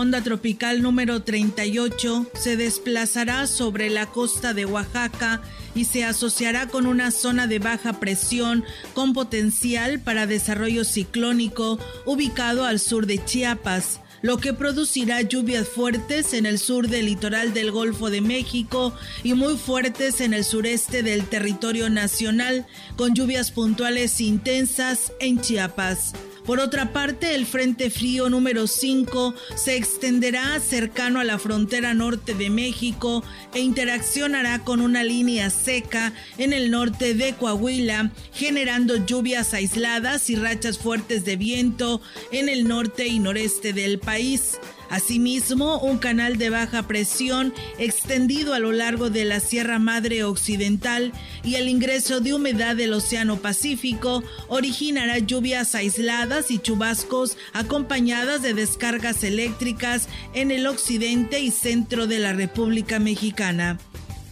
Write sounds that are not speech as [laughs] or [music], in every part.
Onda tropical número 38 se desplazará sobre la costa de Oaxaca y se asociará con una zona de baja presión con potencial para desarrollo ciclónico ubicado al sur de Chiapas lo que producirá lluvias fuertes en el sur del litoral del Golfo de México y muy fuertes en el sureste del territorio nacional, con lluvias puntuales intensas en Chiapas. Por otra parte, el Frente Frío número 5 se extenderá cercano a la frontera norte de México e interaccionará con una línea seca en el norte de Coahuila, generando lluvias aisladas y rachas fuertes de viento en el norte y noreste del país. Asimismo, un canal de baja presión extendido a lo largo de la Sierra Madre Occidental y el ingreso de humedad del Océano Pacífico originará lluvias aisladas y chubascos acompañadas de descargas eléctricas en el occidente y centro de la República Mexicana.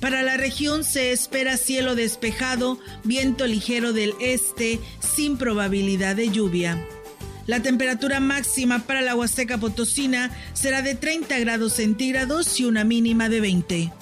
Para la región se espera cielo despejado, viento ligero del este, sin probabilidad de lluvia. La temperatura máxima para la Huasteca Potosina será de 30 grados centígrados y una mínima de 20.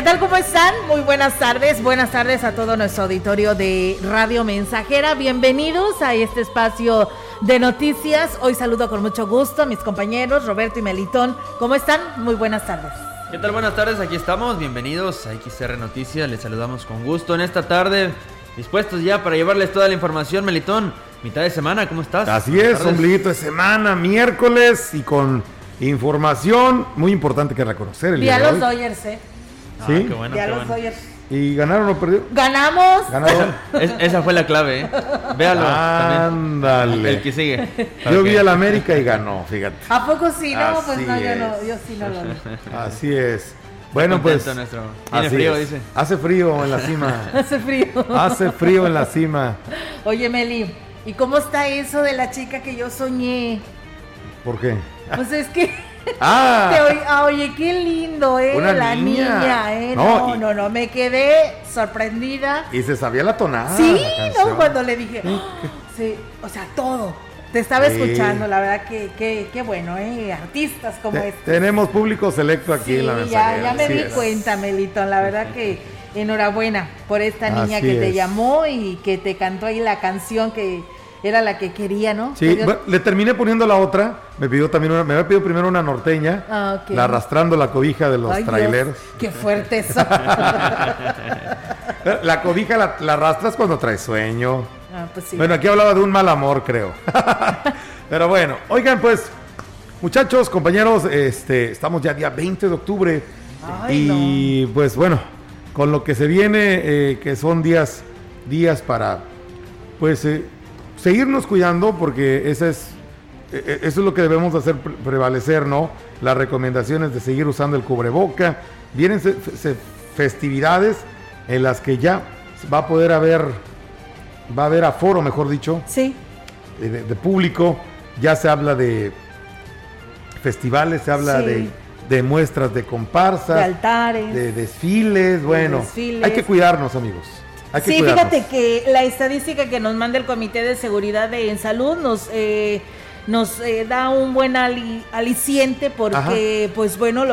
¿Qué tal? ¿Cómo están? Muy buenas tardes. Buenas tardes a todo nuestro auditorio de Radio Mensajera. Bienvenidos a este espacio de noticias. Hoy saludo con mucho gusto a mis compañeros Roberto y Melitón. ¿Cómo están? Muy buenas tardes. ¿Qué tal? Buenas tardes, aquí estamos. Bienvenidos a XR Noticias. Les saludamos con gusto en esta tarde. Dispuestos ya para llevarles toda la información, Melitón. Mitad de semana, ¿cómo estás? Así es, ombliguito de semana, miércoles y con información muy importante que reconocer. El día, día los Dodgers, ¿eh? ¿Sí? Ah, qué bueno, ya qué los bueno. Dodgers. ¿Y ganaron o perdieron? ¡Ganamos! Ganaron. [laughs] Es- esa fue la clave, ¿eh? Véalo. también. Ándale. El que sigue. Yo Ok. vi al América y ganó, fíjate. ¿A poco sí? No, pues Así no, yo es. no, yo sí no lo vi. Así es. Bueno, pues. contento nuestro. Tiene así frío, es. dice. Hace frío en la cima. [laughs] Hace frío. Hace frío en la cima. Oye, Meli, ¿y cómo está eso de la chica que yo soñé? ¿Por qué? Pues es que. Te ¡Ah! ah, oye, qué lindo, ¿eh? Una la niña. niña, ¿eh? No, No, y- no, no, me quedé sorprendida. Y se sabía la tonada. sí, la. ¿no? Cuando le dije, ¡ah! sí, o sea, todo. Te estaba Sí. escuchando, la verdad que, que, qué bueno, ¿eh? Artistas como Te- este. tenemos público selecto aquí Sí, en la ya, mensajera. ya me así di es. cuenta, Melitón. La verdad que enhorabuena por esta niña Así que te llamó y que te cantó ahí la canción que era la que quería, ¿no? Sí, bueno, le terminé poniendo la otra. Me pidió también una, me había pedido primero una norteña, Ah, ok. la arrastrando la cobija de los Ay, Dios, traileros. Qué fuerte [laughs] eso. La cobija la, la arrastras cuando traes sueño. Ah, pues sí. Bueno, aquí hablaba de un mal amor, creo. [laughs] Pero bueno, oigan, pues, muchachos, compañeros, este, estamos ya día 20 de octubre. Ay, y pues bueno, con lo que se viene, eh, que son días, días para, pues, eh, seguirnos cuidando, porque esa es e, e, eso es lo que debemos hacer prevalecer, ¿no? Las recomendaciones de seguir usando el cubreboca. Vienen festividades en las que ya va a poder haber, va a haber aforo, mejor dicho. Sí. De, público. Ya se habla de festivales, se habla de, muestras de comparsas. De altares. De desfiles. Bueno, hay que cuidarnos, amigos. Sí, fíjate que la estadística que nos manda el Comité de Seguridad de, en Salud nos... Eh, nos eh, da un buen aliciente porque, pues bueno,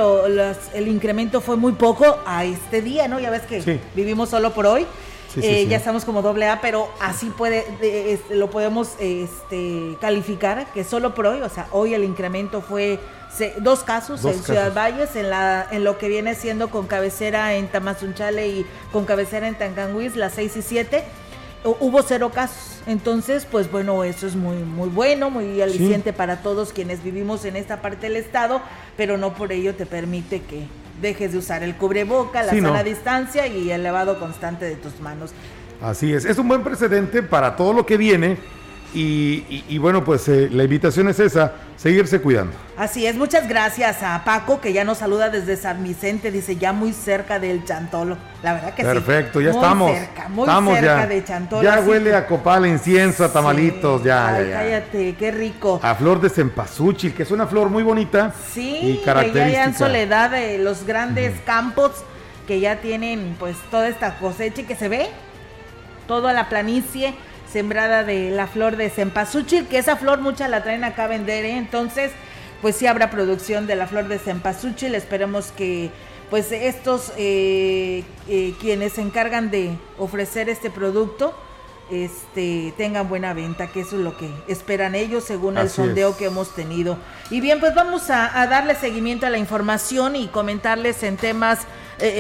el incremento fue muy poco a este día, ¿no? Ya ves que vivimos solo por hoy. Eh, ya estamos como doble A, pero así puede, este, lo podemos este, calificar, que solo por hoy, o sea, hoy el incremento fue dos casos en Ciudad Valles, en, la, en lo que viene siendo con cabecera en Tamazunchale y con cabecera en Tancanguis, las 6 y 7 hubo cero casos. Entonces, pues bueno, eso es muy, muy bueno, muy aliciente para todos quienes vivimos en esta parte del estado, pero no por ello te permite que dejes de usar el cubreboca, la sana distancia y el lavado constante de tus manos. Así es, es un buen precedente para todo lo que viene y, bueno, pues eh, la invitación es esa, seguirse cuidando. Así es, muchas gracias a Paco que ya nos saluda desde San Vicente, dice ya muy cerca del Chantolo. La verdad que sí. Perfecto, ya estamos. Cerca, muy cerca de Chantolo. Ya huele a copal, incienso, a tamalitos, ya, Ay, cállate, qué rico. A flor de cempasúchil, que es una flor muy bonita. Sí, y característica. ya en soledad de los grandes campos que ya tienen pues toda esta cosecha y que se ve toda la planicie sembrada de la flor de cempasúchil, que esa flor mucha la traen acá a vender, ¿eh? entonces pues sí habrá producción de la flor de cempasúchil, esperemos que pues estos eh, eh, quienes se encargan de ofrecer este producto este tengan buena venta, que eso es lo que esperan ellos según el sondeo que hemos tenido. Y bien, pues vamos a, darle seguimiento a la información y comentarles en temas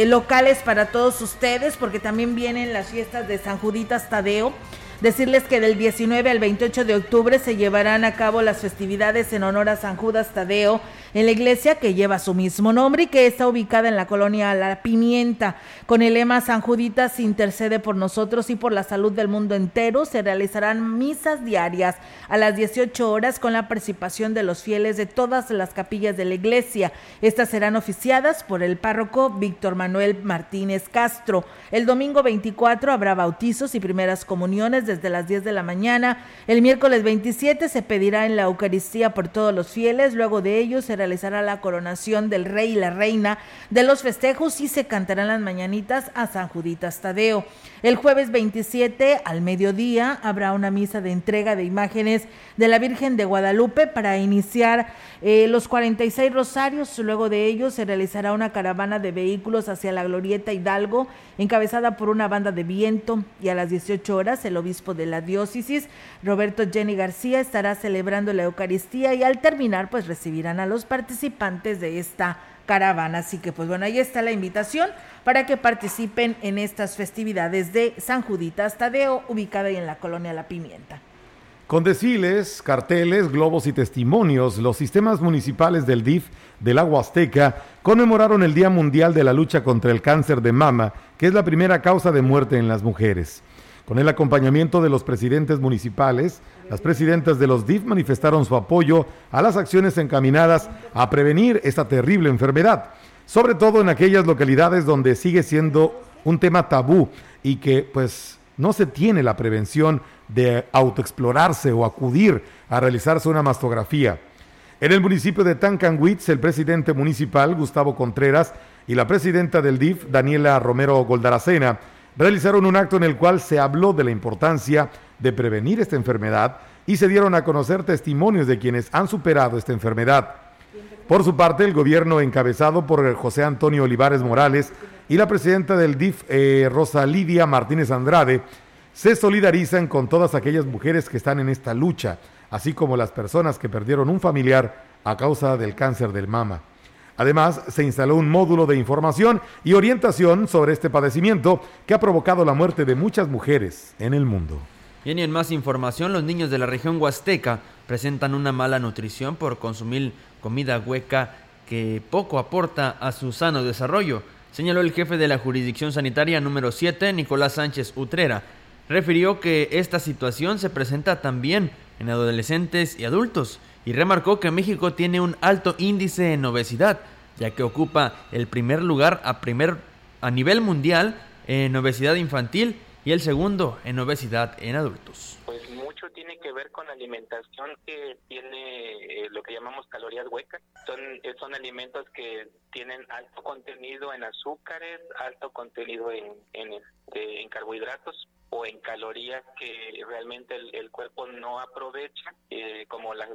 locales para todos ustedes, porque también vienen las fiestas de San Juditas Tadeo. Decirles que del 19 al 28 de octubre se llevarán a cabo las festividades en honor a San Judas Tadeo en la iglesia que lleva su mismo nombre y que está ubicada en la colonia La Pimienta. Con el lema San Juditas intercede por nosotros y por la salud del mundo entero, se realizarán misas diarias a las 18 horas con la participación de los fieles de todas las capillas de la iglesia. Estas serán oficiadas por el párroco Víctor Manuel Martínez Castro. El domingo 24 habrá bautizos y primeras comuniones desde las 10 de la mañana. El miércoles 27 se pedirá en la Eucaristía por todos los fieles. Luego de ello se realizará la coronación del rey y la reina de los festejos y se cantarán las mañanitas a San Juditas Tadeo. El jueves 27 al mediodía habrá una misa de entrega de imágenes de la Virgen de Guadalupe para iniciar eh, los 46 rosarios. Luego de ello se realizará una caravana de vehículos hacia la Glorieta Hidalgo, encabezada por una banda de viento. Y a las 18 horas el obispo de la diócesis, Roberto Jenny García, estará celebrando la Eucaristía y al terminar pues recibirán a los participantes de esta caravana. Así que pues bueno, ahí está la invitación para que participen en estas festividades de San Juditas Tadeo, ubicada ahí en la colonia La Pimienta. Con desfiles, carteles, globos y testimonios, los sistemas municipales del DIF del Agua Azteca conmemoraron el Día Mundial de la Lucha contra el Cáncer de Mama, que es la primera causa de muerte en las mujeres. Con el acompañamiento de los presidentes municipales, las presidentas de los DIF manifestaron su apoyo a las acciones encaminadas a prevenir esta terrible enfermedad, sobre todo en aquellas localidades donde sigue siendo un tema tabú y que pues no se tiene la prevención de autoexplorarse o acudir a realizarse una mastografía. En el municipio de Tancanwitz, el presidente municipal, Gustavo Contreras, y la presidenta del DIF, Daniela Romero Goldaracena, realizaron un acto en el cual se habló de la importancia de prevenir esta enfermedad y se dieron a conocer testimonios de quienes han superado esta enfermedad. Por su parte, el gobierno encabezado por José Antonio Olivares Morales y la presidenta del DIF, eh, Rosa Lidia Martínez Andrade, se solidarizan con todas aquellas mujeres que están en esta lucha, así como las personas que perdieron un familiar a causa del cáncer del mama. Además, se instaló un módulo de información y orientación sobre este padecimiento que ha provocado la muerte de muchas mujeres en el mundo. y en más información, los niños de la región huasteca presentan una mala nutrición por consumir comida hueca que poco aporta a su sano desarrollo, señaló el jefe de la jurisdicción sanitaria número 7, Nicolás Sánchez Utrera. Refirió que esta situación se presenta también en adolescentes y adultos y remarcó que México tiene un alto índice en obesidad, ya que ocupa el primer lugar a, primer, a nivel mundial en obesidad infantil y el segundo en obesidad en adultos. Tiene que ver con alimentación que tiene eh, lo que llamamos calorías huecas. Son, eh, son alimentos que tienen alto contenido en azúcares, alto contenido en, en, este, carbohidratos o en calorías que realmente el, cuerpo no aprovecha, eh, como las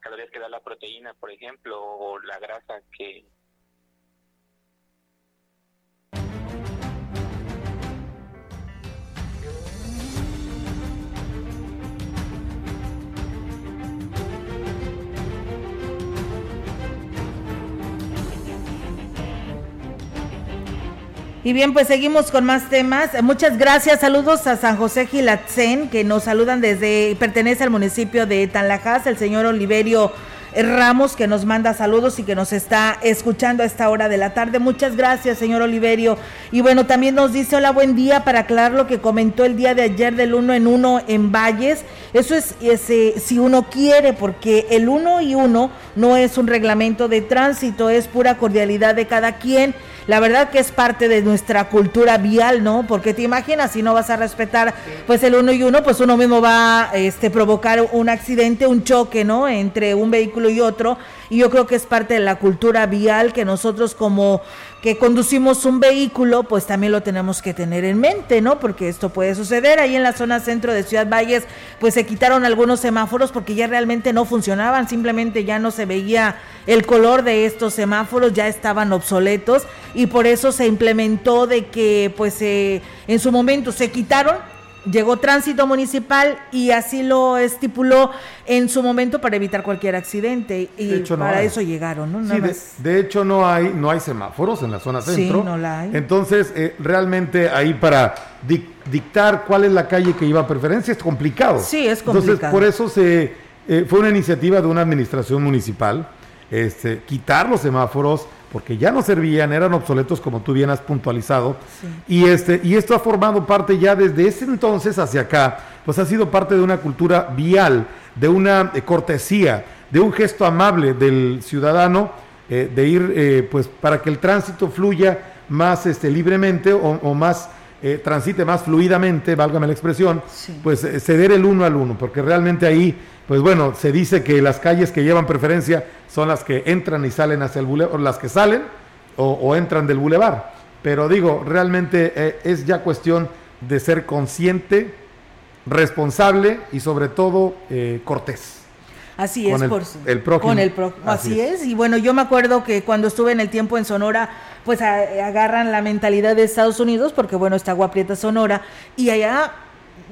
calorías que da la proteína, por ejemplo, o la grasa que Y bien, pues seguimos con más temas. Muchas gracias. Saludos a San José Gilatzen, que nos saludan desde, pertenece al municipio de Tanlajas, el señor Oliverio Ramos, que nos manda saludos y que nos está escuchando a esta hora de la tarde. Muchas gracias, señor Oliverio. Y bueno, también nos dice, hola, buen día, para aclarar lo que comentó el día de ayer del uno en uno en Valles. Eso es ese, si uno quiere, porque el uno y uno no es un reglamento de tránsito, es pura cordialidad de cada quien la verdad que es parte de nuestra cultura vial, ¿no? Porque te imaginas, si no vas a respetar pues el uno y uno, pues uno mismo va a este, provocar un accidente, un choque, ¿no? Entre un vehículo y otro. Y yo creo que es parte de la cultura vial que nosotros como que conducimos un vehículo, pues también lo tenemos que tener en mente, ¿no? Porque esto puede suceder. Ahí en la zona centro de Ciudad Valles, pues se quitaron algunos semáforos porque ya realmente no funcionaban, simplemente ya no se veía el color de estos semáforos, ya estaban obsoletos y por eso se implementó de que pues eh, en su momento se quitaron llegó tránsito municipal y así lo estipuló en su momento para evitar cualquier accidente y para eso llegaron, ¿no? de, hecho no hay no hay semáforos en la zona centro. Sí, no la hay. Entonces, eh, realmente ahí para dictar cuál es la calle que iba a preferencia es complicado. Sí, es complicado. Entonces, por eso se eh, fue una iniciativa de una administración municipal este, quitar los semáforos porque ya no servían, eran obsoletos como tú bien has puntualizado. Y, este, y esto ha formado parte ya desde ese entonces hacia acá, pues ha sido parte de una cultura vial, de una eh, cortesía, de un gesto amable del ciudadano, eh, de ir eh, pues para que el tránsito fluya más este, libremente o, más transite más fluidamente, válgame la expresión, pues ceder el uno al uno, porque realmente ahí, pues bueno, se dice que las calles que llevan preferencia son las que entran y salen hacia el bulevar, las que salen o, entran del bulevar. Pero digo, realmente eh, es ya cuestión de ser consciente, responsable y sobre todo eh, cortés. Así es, por el prójimo. Con el prójimo, así, es. Y bueno, yo me acuerdo que cuando estuve en el tiempo en Sonora, pues agarran la mentalidad de Estados Unidos, porque bueno, está Agua Prieta Sonora, y allá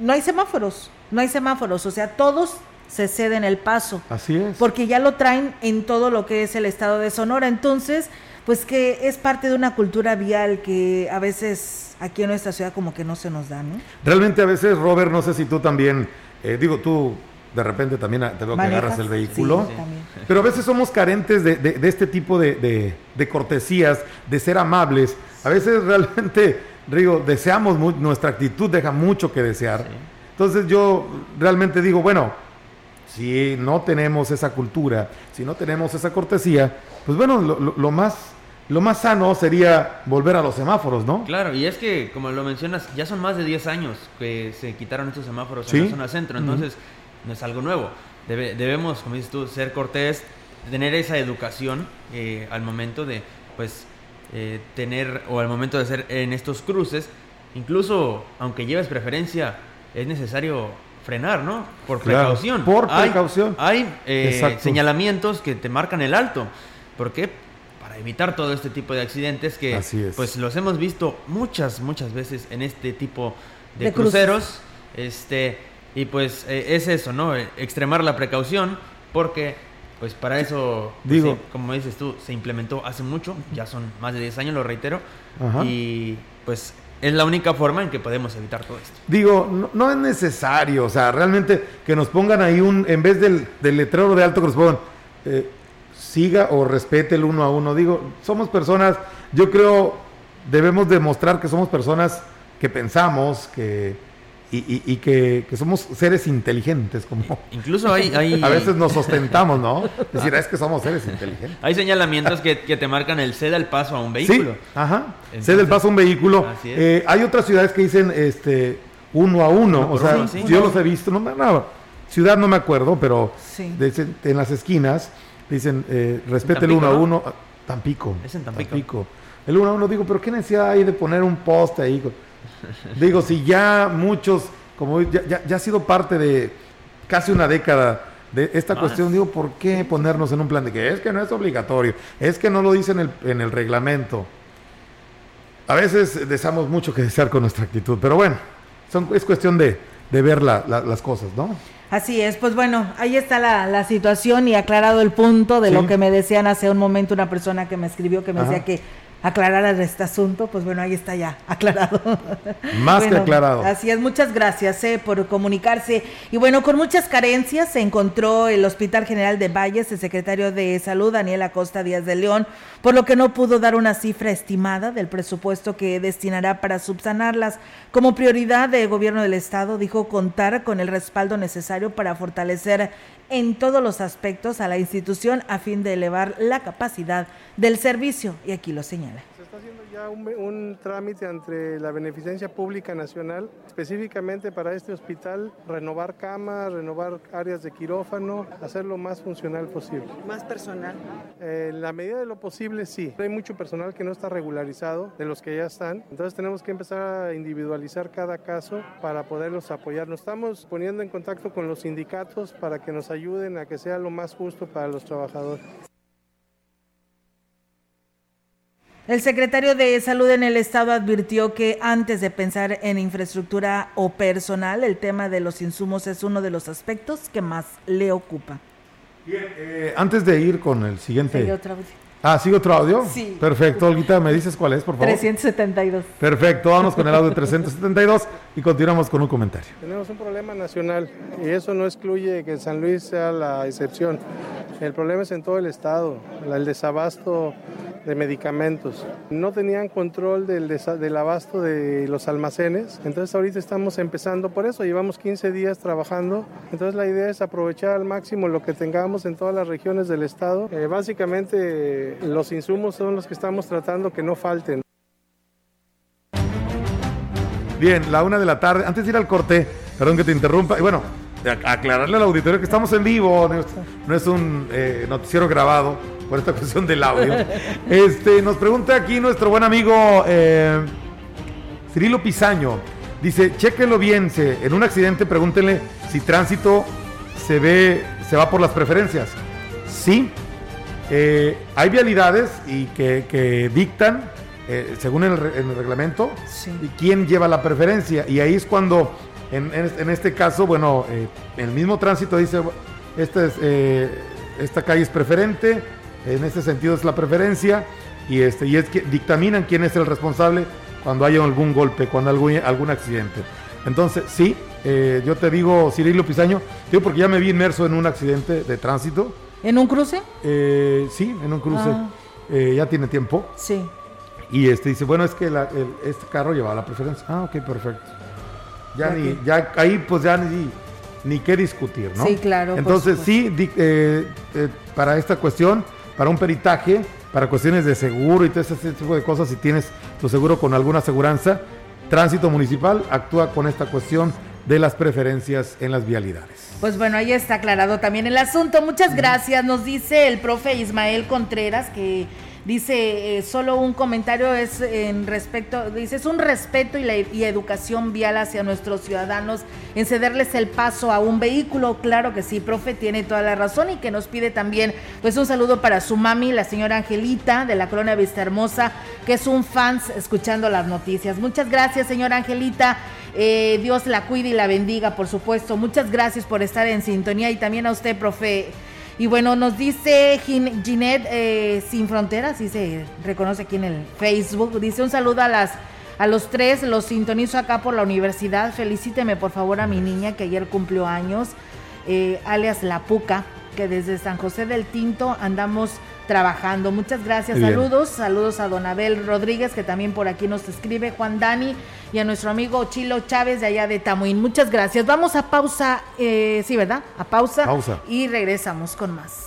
no hay semáforos, no hay semáforos, o sea, todos se ceden el paso. Así es. Porque ya lo traen en todo lo que es el estado de Sonora. Entonces, pues que es parte de una cultura vial que a veces aquí en nuestra ciudad como que no se nos da, ¿no? Realmente a veces, Robert, no sé si tú también, eh, digo tú, de repente también te veo que agarras el vehículo, pero a veces somos carentes de, este tipo de, cortesías, de ser amables. A veces realmente, [laughs] digo, deseamos, nuestra actitud deja mucho que desear. Entonces yo realmente digo, bueno, si no tenemos esa cultura, si no tenemos esa cortesía, pues bueno, lo, más lo más sano sería volver a los semáforos, ¿no? Claro, y es que, como lo mencionas, ya son más de 10 años que se quitaron estos semáforos en la zona centro, entonces no es algo nuevo. debemos, como dices tú, ser cortés, tener esa educación eh, al momento de, pues, eh, tener, o al momento de hacer en estos cruces, incluso aunque lleves preferencia, es necesario frenar, ¿no? Por precaución. por precaución. Hay, eh, señalamientos que te marcan el alto. ¿Por qué? Para evitar todo este tipo de accidentes que pues los hemos visto muchas, muchas veces en este tipo de, cruceros. Este, y pues eh, es eso, ¿no? Extremar la precaución porque pues para eso, pues, Digo, como dices tú, se implementó hace mucho, ya son más de 10 años, lo reitero, y pues es la única forma en que podemos evitar todo esto. Digo, no, es necesario, o sea, realmente que nos pongan ahí un, en vez del, letrero de alto que nos pongan, eh, siga o respete el uno a uno. Digo, somos personas, yo creo, debemos demostrar que somos personas que pensamos, que, y, que, somos seres inteligentes, como incluso hay, [laughs] a veces nos ostentamos, ¿no? Es decir, es que somos seres inteligentes. Hay señalamientos que, te marcan el ceda el paso a un vehículo. Sí, ajá. ceda el paso a un vehículo. Eh, hay otras ciudades que dicen este uno a uno, o sea, yo los he visto, no, no, ciudad no me acuerdo, pero en las esquinas dicen eh, respete el uno a uno. Tampico. Es en Tampico. El uno a uno digo, pero qué necesidad hay de poner un poste ahí. Digo, si ya muchos, como ya, ya, ha sido parte de casi una década de esta cuestión, digo, ¿por qué ponernos en un plan de que es que no es obligatorio? Es que no lo dice en el, en el reglamento. A veces deseamos mucho que desear con nuestra actitud, pero bueno, son, es cuestión de, de ver las cosas, ¿no? Así es, pues bueno, ahí está la, la situación y aclarado el punto de lo que me decían hace un momento una persona que me escribió que me decía que aclarar este asunto, pues bueno, ahí está ya aclarado. Más que aclarado. Así es, muchas gracias eh, por comunicarse. Y bueno, con muchas carencias se encontró el Hospital General de Valles, el secretario de Salud, Daniel Acosta Díaz de León, por lo que no pudo dar una cifra estimada del presupuesto que destinará para subsanarlas. Como prioridad del gobierno del Estado, dijo contar con el respaldo necesario para fortalecer en todos los aspectos a la institución a fin de elevar la capacidad del servicio, y aquí lo señala un, trámite entre la Beneficencia Pública Nacional, específicamente para este hospital, renovar camas, renovar áreas de quirófano, hacerlo más funcional posible. ¿Más personal? Eh, en la medida de lo posible, sí. Hay mucho personal que no está regularizado, de los que ya están, entonces tenemos que empezar a individualizar cada caso para poderlos apoyar. Nos estamos poniendo en contacto con los sindicatos para que nos ayuden a que sea lo más justo para los trabajadores. El secretario de Salud en el Estado advirtió que antes de pensar en infraestructura o personal, el tema de los insumos es uno de los aspectos que más le ocupa. Bien, eh, antes de ir con el siguiente... ¿Sigue otro audio? Ah, ¿sigue otro audio? Sí. Perfecto, Olguita, ¿me dices cuál es, por favor? 372. Perfecto, vamos con el audio 372 y continuamos con un comentario. Tenemos un problema nacional y eso no excluye que San Luis sea la excepción. El problema es en todo el estado, el desabasto de medicamentos. No tenían control del, del abasto de los almacenes, entonces ahorita estamos empezando por eso, llevamos 15 días trabajando, entonces la idea es aprovechar al máximo lo que tengamos en todas las regiones del estado. Eh, básicamente los insumos son los que estamos tratando que no falten. Bien, la una de la tarde, antes de ir al corte, perdón que te interrumpa, y bueno, aclararle al auditorio que estamos en vivo, no es un eh, noticiero grabado por esta [laughs] cuestión del audio. Este, nos pregunta aquí nuestro buen amigo eh, Cirilo Pisaño. Dice, chéquelo bien, se, en un accidente pregúntenle si tránsito se ve, se va por las preferencias. Sí, eh, hay vialidades y que, dictan, eh, según el, reglamento, quién lleva la preferencia. Y ahí es cuando, en, en este caso, bueno, el mismo tránsito dice, esta, es, esta calle es preferente, en ese sentido es la preferencia y, este, y es que dictaminan quién es el responsable cuando haya algún golpe, cuando algún, algún accidente. Entonces, sí, eh, yo te digo, Cirilo Pisaño, digo porque ya me vi inmerso en un accidente de tránsito. ¿En un cruce? Eh, sí, en un cruce. Ah. Eh, ya tiene tiempo. Sí. Y este dice, bueno, es que este carro lleva la preferencia. Ah, ok, perfecto. Ya, ni, ya ahí pues ya ni, ni qué discutir, ¿no? Sí, claro. Entonces, sí, para esta cuestión, para un peritaje, para cuestiones de seguro y todo ese tipo de cosas, si tienes tu seguro con alguna aseguranza, Tránsito Municipal actúa con esta cuestión de las preferencias en las vialidades. Pues bueno, ahí está aclarado también el asunto. Muchas gracias. Nos dice el profe Ismael Contreras que Dice, eh, solo un comentario es en respecto, dice, es un respeto y, la, y educación vial hacia nuestros ciudadanos en cederles el paso a un vehículo. Claro que sí, profe, tiene toda la razón y que nos pide también, pues un saludo para su mami, la señora Angelita de la Colonia Vista Hermosa, que es un fans escuchando las noticias. Muchas gracias, señora Angelita. Eh, Dios la cuide y la bendiga, por supuesto. Muchas gracias por estar en sintonía y también a usted, profe. Y bueno, nos dice Ginette eh, Sin Fronteras, y se reconoce aquí en el Facebook, dice un saludo a las a los tres, los sintonizo acá por la universidad. Felicíteme por favor a mi niña que ayer cumplió años, eh, alias La Puca, que desde San José del Tinto andamos trabajando. Muchas gracias, saludos, saludos a Don Abel Rodríguez, que también por aquí nos escribe, Juan Dani, y a nuestro amigo Chilo Chávez de allá de Tamuín. Muchas gracias. Vamos a pausa, eh, sí, ¿verdad? A pausa. Pausa. Y regresamos con más.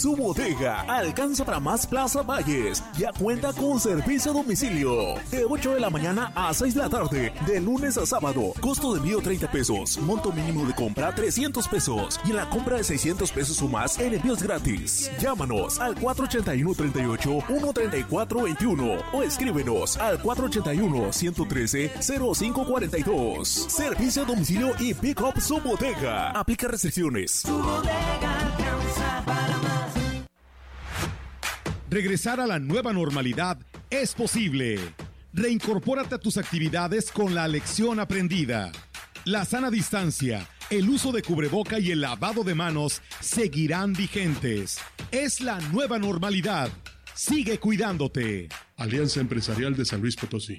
Su bodega alcanza para más Plaza Valles. Ya cuenta con servicio a domicilio. De 8 de la mañana a 6 de la tarde. De lunes a sábado. Costo de envío 30 pesos. Monto mínimo de compra 300 pesos. Y en la compra de 600 pesos o más, el envío es gratis. Llámanos al 481-38-134-21 o escríbenos al 481-113-0542. Servicio a domicilio y pick up su bodega. Aplica restricciones. Su bodega Regresar a la nueva normalidad es posible. Reincorpórate a tus actividades con la lección aprendida. La sana distancia, el uso de cubreboca y el lavado de manos seguirán vigentes. Es la nueva normalidad. Sigue cuidándote. Alianza Empresarial de San Luis Potosí.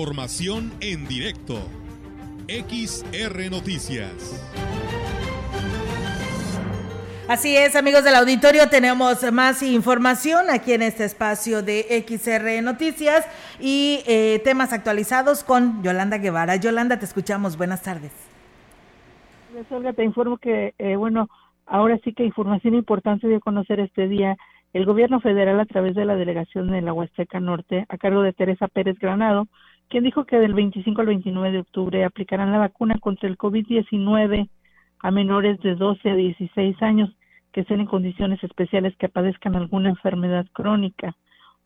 Información en directo. XR Noticias. Así es, amigos del auditorio, tenemos más información aquí en este espacio de XR Noticias y eh, temas actualizados con Yolanda Guevara. Yolanda, te escuchamos. Buenas tardes. Olga, te informo que, eh, bueno, ahora sí que información importante de conocer este día. El gobierno federal, a través de la delegación de la Huasteca Norte, a cargo de Teresa Pérez Granado, quien dijo que del 25 al 29 de octubre aplicarán la vacuna contra el COVID-19 a menores de 12 a 16 años que estén en condiciones especiales que padezcan alguna enfermedad crónica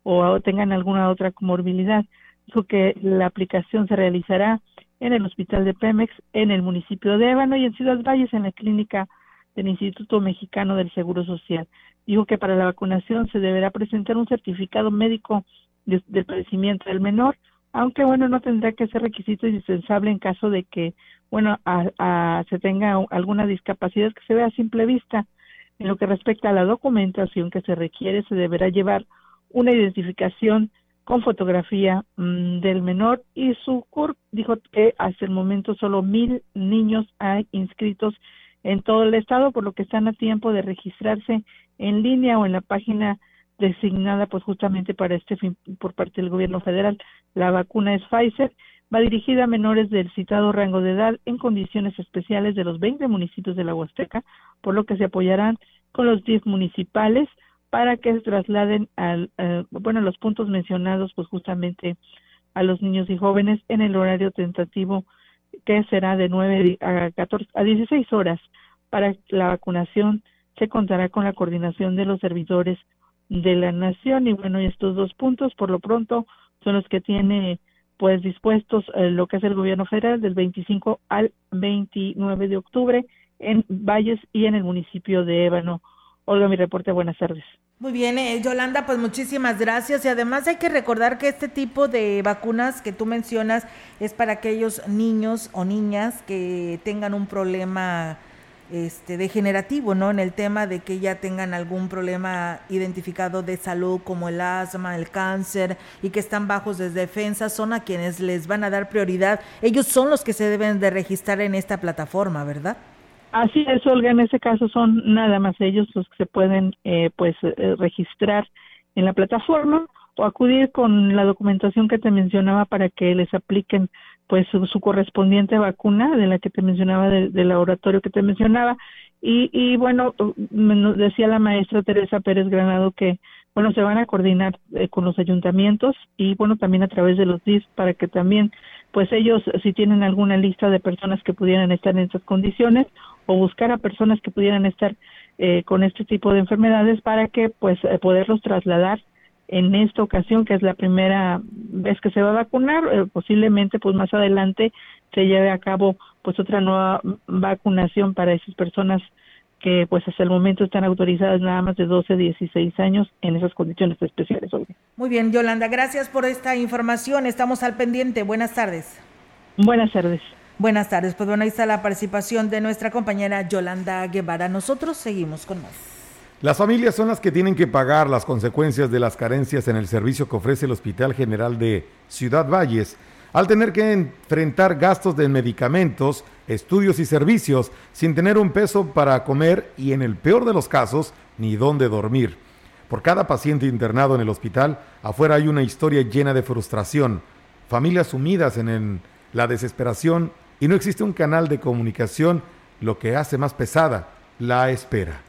o tengan alguna otra comorbilidad. Dijo que la aplicación se realizará en el hospital de Pemex, en el municipio de Ébano y en Ciudad Valles, en la clínica del Instituto Mexicano del Seguro Social. Dijo que para la vacunación se deberá presentar un certificado médico del padecimiento del menor, aunque bueno, no tendrá que ser requisito indispensable en caso de que, bueno, se tenga alguna discapacidad que se vea a simple vista. En lo que respecta a la documentación que se requiere, se deberá llevar una identificación con fotografía mm, del menor y su CURP dijo que hasta el momento solo mil niños hay inscritos en todo el estado, por lo que están a tiempo de registrarse en línea o en la página designada pues justamente para este fin por parte del gobierno federal. La vacuna es Pfizer, va dirigida a menores del citado rango de edad en condiciones especiales de los 20 municipios de la Huasteca, por lo que se apoyarán con los 10 municipales para que se trasladen al, eh, bueno, los puntos mencionados, pues justamente a los niños y jóvenes en el horario tentativo que será de 9 a 14 a 16 horas. Para la vacunación se contará con la coordinación de los servidores de la nación y bueno, estos dos puntos por lo pronto son los que tiene pues dispuestos eh, lo que es el gobierno federal del 25 al 29 de octubre en Valles y en el municipio de Ébano. Olga, mi reporte, buenas tardes. Muy bien, eh, Yolanda, pues muchísimas gracias. Y además hay que recordar que este tipo de vacunas que tú mencionas es para aquellos niños o niñas que tengan un problema este, degenerativo, ¿no? En el tema de que ya tengan algún problema identificado de salud como el asma, el cáncer y que están bajos de defensa, son a quienes les van a dar prioridad. Ellos son los que se deben de registrar en esta plataforma, ¿verdad? Así es, Olga, en ese caso son nada más ellos los que se pueden eh, pues eh, registrar en la plataforma o acudir con la documentación que te mencionaba para que les apliquen pues su, correspondiente vacuna de la que te mencionaba del laboratorio que te mencionaba. Y, y bueno decía la maestra Teresa Pérez Granado que bueno se van a coordinar eh, con los ayuntamientos y bueno también a través de los DIS para que también pues ellos si tienen alguna lista de personas que pudieran estar en estas condiciones o buscar a personas que pudieran estar eh, con este tipo de enfermedades para que pues eh, poderlos trasladar en esta ocasión que es la primera vez que se va a vacunar eh, posiblemente pues más adelante se lleve a cabo pues otra nueva vacunación para esas personas que pues hasta el momento están autorizadas nada más de 12 16 años en esas condiciones especiales. Muy bien, Yolanda, gracias por esta información. Estamos al pendiente. Buenas tardes. Buenas tardes. Buenas tardes, pues bueno, ahí está la participación de nuestra compañera Yolanda Guevara. Nosotros seguimos con más. Las familias son las que tienen que pagar las consecuencias de las carencias en el servicio que ofrece el Hospital General de Ciudad Valles, al tener que enfrentar gastos de medicamentos, estudios y servicios sin tener un peso para comer y en el peor de los casos, ni dónde dormir. Por cada paciente internado en el hospital, afuera hay una historia llena de frustración, familias sumidas en la desesperación y no existe un canal de comunicación, lo que hace más pesada la espera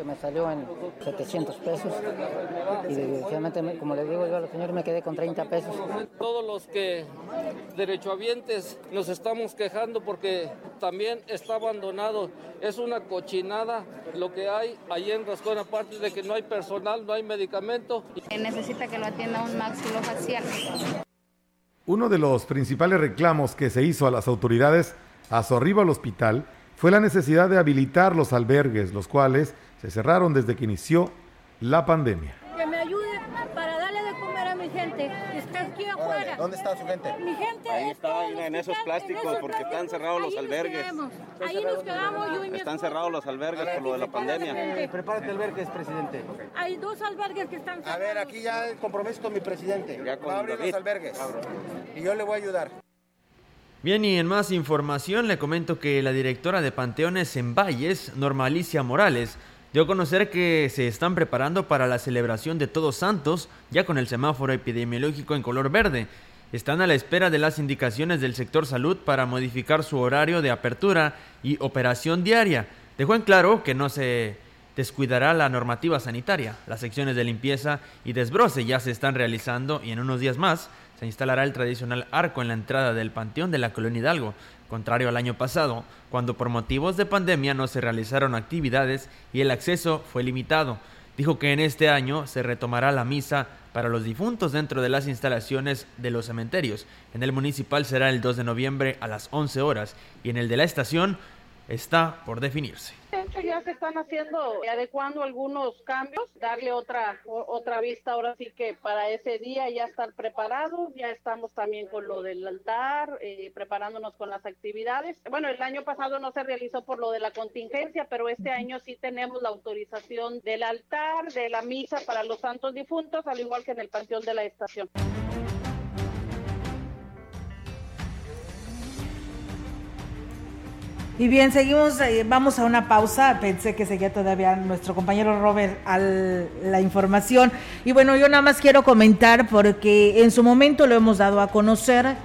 que me salió en 700 pesos y desgraciadamente, como le digo yo al señor, me quedé con 30 pesos. Todos los que derechohabientes nos estamos quejando porque también está abandonado. Es una cochinada lo que hay ahí en Rascón, aparte de que no hay personal, no hay medicamento. Necesita que lo atienda un maxilofacial. Uno de los principales reclamos que se hizo a las autoridades a su arribo al hospital fue la necesidad de habilitar los albergues, los cuales se cerraron desde que inició la pandemia. Que me ayude para darle de comer a mi gente está aquí afuera. ¿Dónde está su gente? Mi gente Ahí está, en, esos plásticos porque están cerrados los albergues. Ahí nos quedamos yo y mi Están cerrados los albergues por lo de la pandemia. Prepárate albergues, presidente. Hay dos albergues que están cerrados. A ver, aquí ya el compromiso con mi presidente. Ya Va a abrir los albergues. Y yo le voy a ayudar. Bien, y en más información le comento que la directora de Panteones en Valles, Norma Alicia Morales, dio a conocer que se están preparando para la celebración de Todos Santos, ya con el semáforo epidemiológico en color verde. Están a la espera de las indicaciones del sector salud para modificar su horario de apertura y operación diaria. Dejó en claro que no se descuidará la normativa sanitaria. Las secciones de limpieza y desbroce ya se están realizando y en unos días más se instalará el tradicional arco en la entrada del Panteón de la Colonia Hidalgo, contrario al año pasado, cuando por motivos de pandemia no se realizaron actividades y el acceso fue limitado. Dijo que en este año se retomará la misa para los difuntos dentro de las instalaciones de los cementerios. En el municipal será el 2 de noviembre a las 11 horas y en el de la estación está por definirse. De hecho ya se están haciendo, adecuando algunos cambios, darle otra otra vista ahora sí que para ese día ya estar preparados, ya estamos también con lo del altar, eh, preparándonos con las actividades. Bueno, el año pasado no se realizó por lo de la contingencia, pero este año sí tenemos la autorización del altar, de la misa para los santos difuntos, al igual que en el Panteón de la Estación. Y bien, seguimos, eh, vamos a una pausa. Pensé que seguía todavía nuestro compañero Robert a la información. Y bueno, yo nada más quiero comentar porque en su momento lo hemos dado a conocer.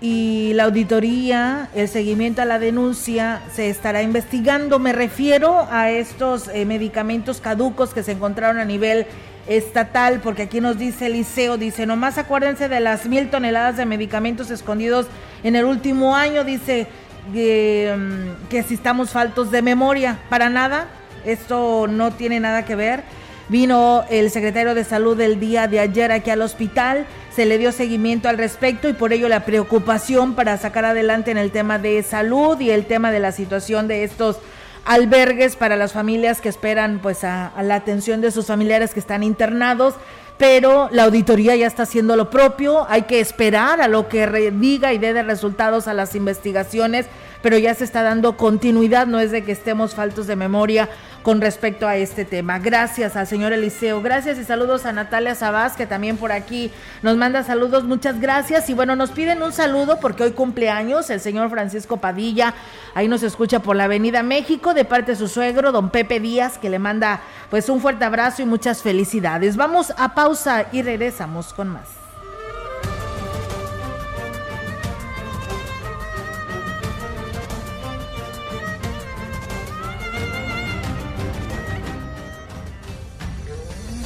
y la auditoría, el seguimiento a la denuncia se estará investigando. Me refiero a estos eh, medicamentos caducos que se encontraron a nivel estatal, porque aquí nos dice liceo, dice, nomás acuérdense de las mil toneladas de medicamentos escondidos en el último año, dice mm, que si estamos faltos de memoria, para nada, esto no tiene nada que ver. Vino el secretario de salud el día de ayer aquí al hospital, se le dio seguimiento al respecto y por ello la preocupación para sacar adelante en el tema de salud y el tema de la situación de estos albergues para las familias que esperan pues a, la atención de sus familiares que están internados pero la auditoría ya está haciendo lo propio, hay que esperar a lo que diga y dé de resultados a las investigaciones, pero ya se está dando continuidad, no es de que estemos faltos de memoria con respecto a este tema. Gracias al señor Eliseo, gracias y saludos a Natalia Sabás, que también por aquí nos manda saludos, muchas gracias. Y bueno, nos piden un saludo porque hoy cumpleaños el señor Francisco Padilla, ahí nos escucha por la Avenida México, de parte de su suegro, don Pepe Díaz, que le manda pues un fuerte abrazo y muchas felicidades. Vamos a pausa y regresamos con más.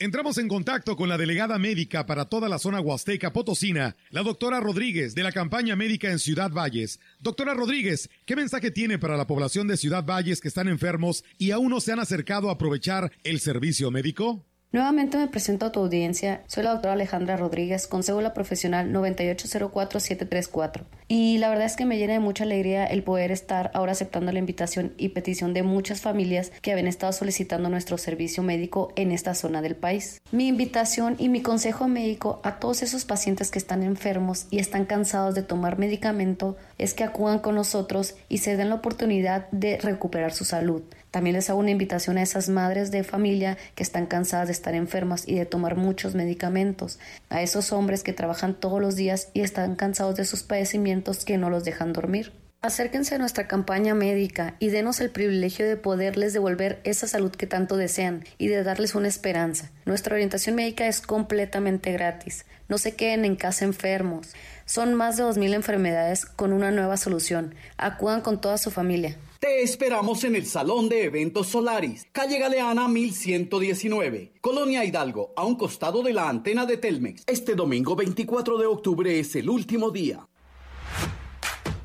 Entramos en contacto con la delegada médica para toda la zona huasteca potosina, la doctora Rodríguez, de la campaña médica en Ciudad Valles. Doctora Rodríguez, ¿qué mensaje tiene para la población de Ciudad Valles que están enfermos y aún no se han acercado a aprovechar el servicio médico? Nuevamente me presento a tu audiencia. Soy la doctora Alejandra Rodríguez, con cédula profesional 9804734. Y la verdad es que me llena de mucha alegría el poder estar ahora aceptando la invitación y petición de muchas familias que habían estado solicitando nuestro servicio médico en esta zona del país. Mi invitación y mi consejo médico a todos esos pacientes que están enfermos y están cansados de tomar medicamento es que acudan con nosotros y se den la oportunidad de recuperar su salud. También les hago una invitación a esas madres de familia que están cansadas de estar enfermas y de tomar muchos medicamentos, a esos hombres que trabajan todos los días y están cansados de sus padecimientos que no los dejan dormir. Acérquense a nuestra campaña médica y denos el privilegio de poderles devolver esa salud que tanto desean y de darles una esperanza. Nuestra orientación médica es completamente gratis. No se queden en casa enfermos. Son más de 2.000 enfermedades con una nueva solución. Acudan con toda su familia. Te esperamos en el Salón de Eventos Solaris, calle Galeana 1119, Colonia Hidalgo, a un costado de la antena de Telmex. Este domingo 24 de octubre es el último día.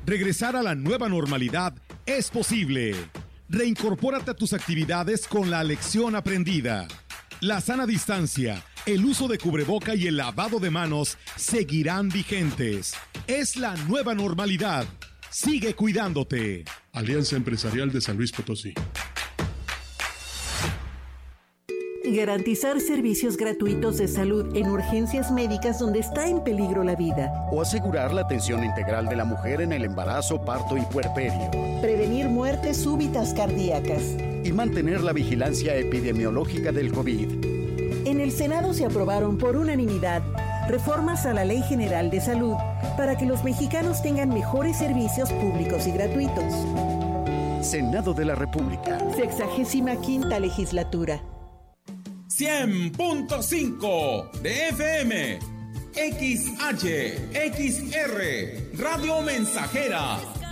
Regresar a la nueva normalidad es posible. Reincorpórate a tus actividades con la lección aprendida. La sana distancia, el uso de cubreboca y el lavado de manos seguirán vigentes. Es la nueva normalidad. Sigue cuidándote. Alianza Empresarial de San Luis Potosí. Garantizar servicios gratuitos de salud en urgencias médicas donde está en peligro la vida. O asegurar la atención integral de la mujer en el embarazo, parto y puerperio. Prevenir muertes súbitas cardíacas. Y mantener la vigilancia epidemiológica del COVID. Senado se aprobaron por unanimidad reformas a la Ley General de Salud para que los mexicanos tengan mejores servicios públicos y gratuitos. Senado de la República. Sexagésima quinta legislatura. 100.5 de FM XH, XR, Radio Mensajera.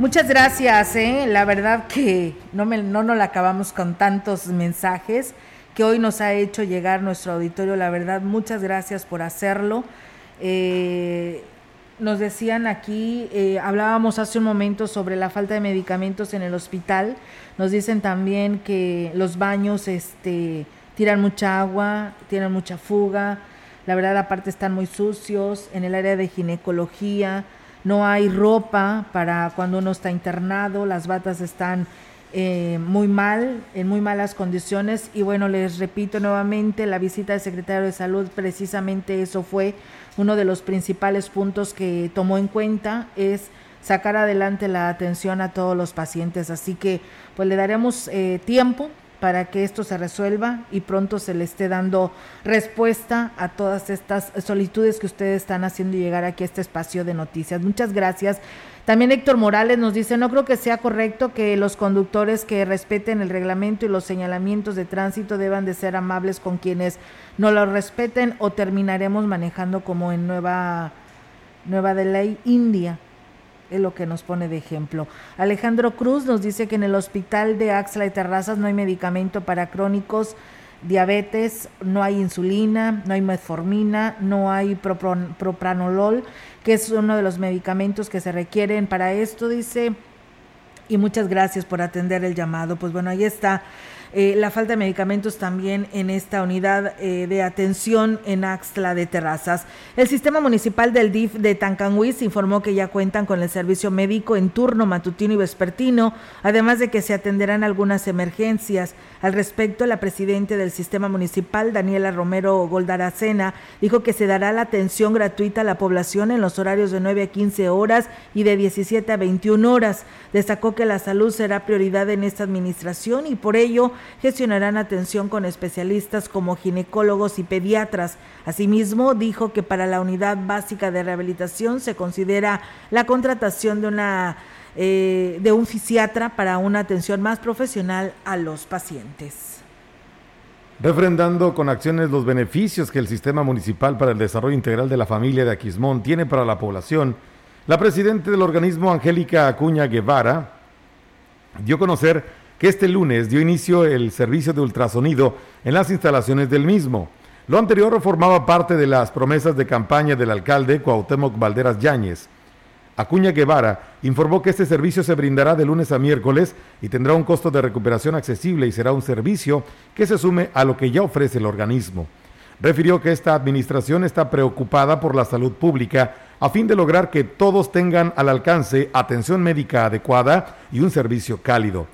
Muchas gracias, ¿eh? la verdad que no, me, no nos la acabamos con tantos mensajes que hoy nos ha hecho llegar nuestro auditorio, la verdad, muchas gracias por hacerlo. Eh, nos decían aquí, eh, hablábamos hace un momento sobre la falta de medicamentos en el hospital, nos dicen también que los baños este, tiran mucha agua, tienen mucha fuga, la verdad aparte están muy sucios, en el área de ginecología no hay ropa para cuando uno está internado, las batas están eh, muy mal, en muy malas condiciones. Y bueno, les repito nuevamente, la visita del secretario de Salud, precisamente eso fue uno de los principales puntos que tomó en cuenta, es sacar adelante la atención a todos los pacientes. Así que pues le daremos eh, tiempo para que esto se resuelva y pronto se le esté dando respuesta a todas estas solicitudes que ustedes están haciendo llegar aquí a este espacio de noticias. Muchas gracias. También Héctor Morales nos dice, no creo que sea correcto que los conductores que respeten el reglamento y los señalamientos de tránsito deban de ser amables con quienes no lo respeten o terminaremos manejando como en Nueva, Nueva Delhi, India es lo que nos pone de ejemplo. Alejandro Cruz nos dice que en el hospital de Axla y Terrazas no hay medicamento para crónicos, diabetes, no hay insulina, no hay metformina, no hay propranolol, que es uno de los medicamentos que se requieren para esto, dice. Y muchas gracias por atender el llamado. Pues bueno, ahí está eh, la falta de medicamentos también en esta unidad eh, de atención en Axtla de Terrazas. El sistema municipal del DIF de Tancanhuiz informó que ya cuentan con el servicio médico en turno matutino y vespertino, además de que se atenderán algunas emergencias. Al respecto, la presidenta del sistema municipal, Daniela Romero Goldaracena, dijo que se dará la atención gratuita a la población en los horarios de 9 a 15 horas y de 17 a 21 horas. Destacó que la salud será prioridad en esta administración y por ello gestionarán atención con especialistas como ginecólogos y pediatras. Asimismo, dijo que para la unidad básica de rehabilitación se considera la contratación de una eh, de un fisiatra para una atención más profesional a los pacientes. Refrendando con acciones los beneficios que el Sistema Municipal para el Desarrollo Integral de la Familia de Aquismón tiene para la población, la presidenta del organismo, Angélica Acuña Guevara, dio a conocer que este lunes dio inicio el servicio de ultrasonido en las instalaciones del mismo. Lo anterior formaba parte de las promesas de campaña del alcalde Cuauhtémoc Valderas Yáñez. Acuña Guevara informó que este servicio se brindará de lunes a miércoles y tendrá un costo de recuperación accesible y será un servicio que se sume a lo que ya ofrece el organismo. Refirió que esta administración está preocupada por la salud pública a fin de lograr que todos tengan al alcance atención médica adecuada y un servicio cálido.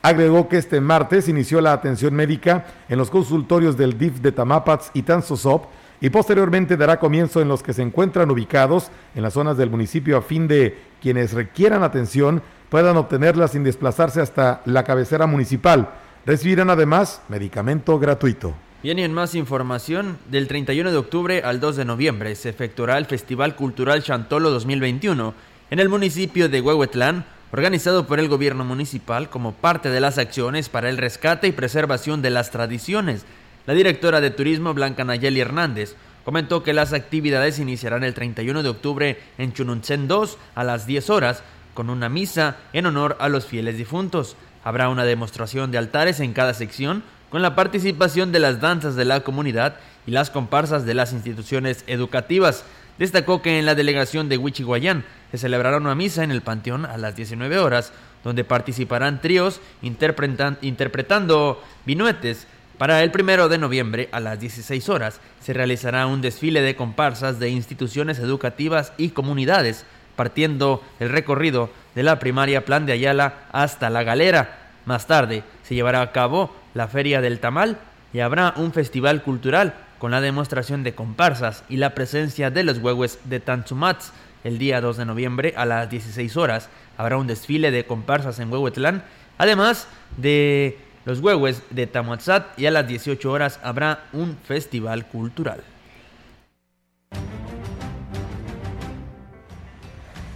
Agregó que este martes inició la atención médica en los consultorios del DIF de Tamapats y Tanzosop y posteriormente dará comienzo en los que se encuentran ubicados en las zonas del municipio a fin de quienes requieran atención puedan obtenerla sin desplazarse hasta la cabecera municipal. Recibirán además medicamento gratuito. Bien, y en más información, del 31 de octubre al 2 de noviembre se efectuará el Festival Cultural Chantolo 2021 en el municipio de Huehuetlán, organizado por el gobierno municipal como parte de las acciones para el rescate y preservación de las tradiciones. La directora de Turismo, Blanca Nayeli Hernández, comentó que las actividades iniciarán el 31 de octubre en Chununchen 2 a las 10 horas, con una misa en honor a los fieles difuntos. Habrá una demostración de altares en cada sección, con la participación de las danzas de la comunidad y las comparsas de las instituciones educativas. Destacó que en la delegación de Huichihuayán se celebrará una misa en el Panteón a las 19 horas, donde participarán tríos interpretando vinuetes. Para el primero de noviembre a las 16 horas se realizará un desfile de comparsas de instituciones educativas y comunidades, partiendo el recorrido de la primaria Plan de Ayala hasta la galera. Más tarde se llevará a cabo la Feria del Tamal y habrá un festival cultural con la demostración de comparsas y la presencia de los huehues de Tanzumats. El día 2 de noviembre a las 16 horas habrá un desfile de comparsas en Huehuetlán, además de los huehues de Tamatzat y a las 18 horas habrá un festival cultural.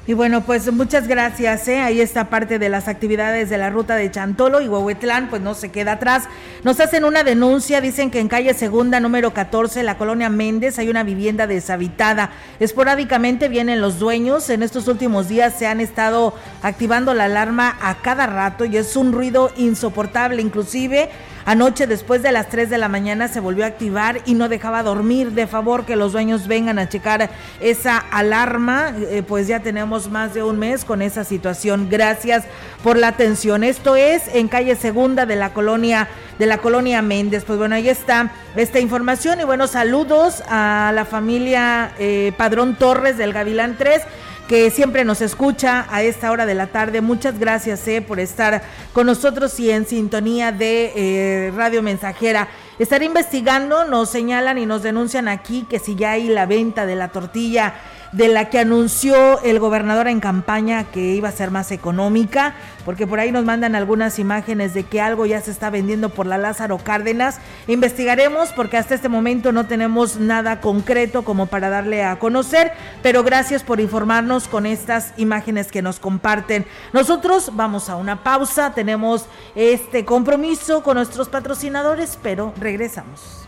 Y bueno, pues muchas gracias. ¿eh? Ahí está parte de las actividades de la ruta de Chantolo y Huehuetlán, pues no se queda atrás. Nos hacen una denuncia, dicen que en calle Segunda, número 14, la colonia Méndez, hay una vivienda deshabitada. Esporádicamente vienen los dueños. En estos últimos días se han estado activando la alarma a cada rato y es un ruido insoportable. Inclusive Anoche, después de las 3 de la mañana, se volvió a activar y no dejaba dormir. De favor que los dueños vengan a checar esa alarma, eh, pues ya tenemos más de un mes con esa situación. Gracias por la atención. Esto es en calle Segunda de la colonia de la colonia Méndez. Pues bueno, ahí está esta información y buenos saludos a la familia eh, Padrón Torres del Gavilán 3 que siempre nos escucha a esta hora de la tarde. Muchas gracias eh, por estar con nosotros y en sintonía de eh, Radio Mensajera. Estar investigando, nos señalan y nos denuncian aquí que si ya hay la venta de la tortilla de la que anunció el gobernador en campaña que iba a ser más económica, porque por ahí nos mandan algunas imágenes de que algo ya se está vendiendo por la Lázaro Cárdenas. Investigaremos porque hasta este momento no tenemos nada concreto como para darle a conocer, pero gracias por informarnos con estas imágenes que nos comparten. Nosotros vamos a una pausa, tenemos este compromiso con nuestros patrocinadores, pero regresamos.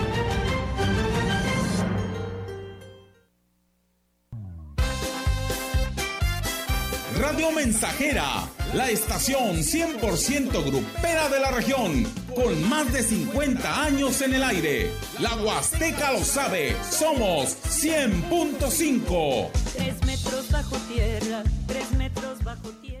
Mensajera, la estación 100% grupera de la región, con más de 50 años en el aire. La Huasteca lo sabe, somos 100.5. Tres metros bajo tierra, tres metros bajo tierra.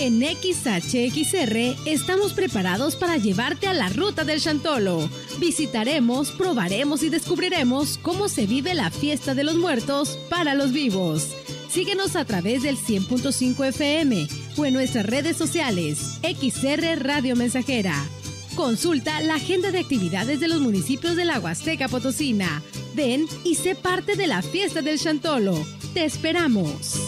En XHXR estamos preparados para llevarte a la ruta del Chantolo. Visitaremos, probaremos y descubriremos cómo se vive la fiesta de los muertos para los vivos. Síguenos a través del 100.5 FM o en nuestras redes sociales XR Radio Mensajera. Consulta la agenda de actividades de los municipios de la Huasteca Potosina. Ven y sé parte de la fiesta del Chantolo. Te esperamos.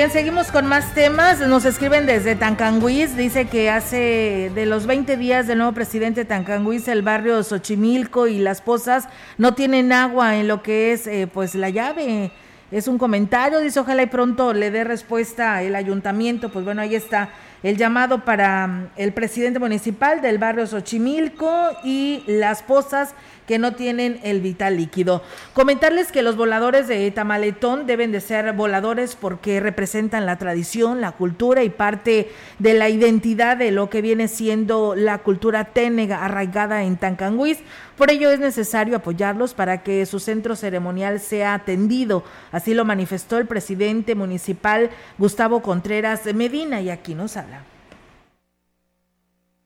Bien, seguimos con más temas. Nos escriben desde Tancanguis. Dice que hace de los 20 días del nuevo presidente Tancanguis, el barrio Xochimilco y Las Pozas no tienen agua en lo que es eh, pues la llave es un comentario, dice ojalá y pronto le dé respuesta el ayuntamiento, pues bueno, ahí está el llamado para mm, el presidente municipal del barrio Xochimilco y las pozas que no tienen el vital líquido. Comentarles que los voladores de Tamaletón deben de ser voladores porque representan la tradición, la cultura y parte de la identidad de lo que viene siendo la cultura ténega arraigada en Tancanguis. Por ello es necesario apoyarlos para que su centro ceremonial sea atendido. Así lo manifestó el presidente municipal Gustavo Contreras Medina y aquí nos habla.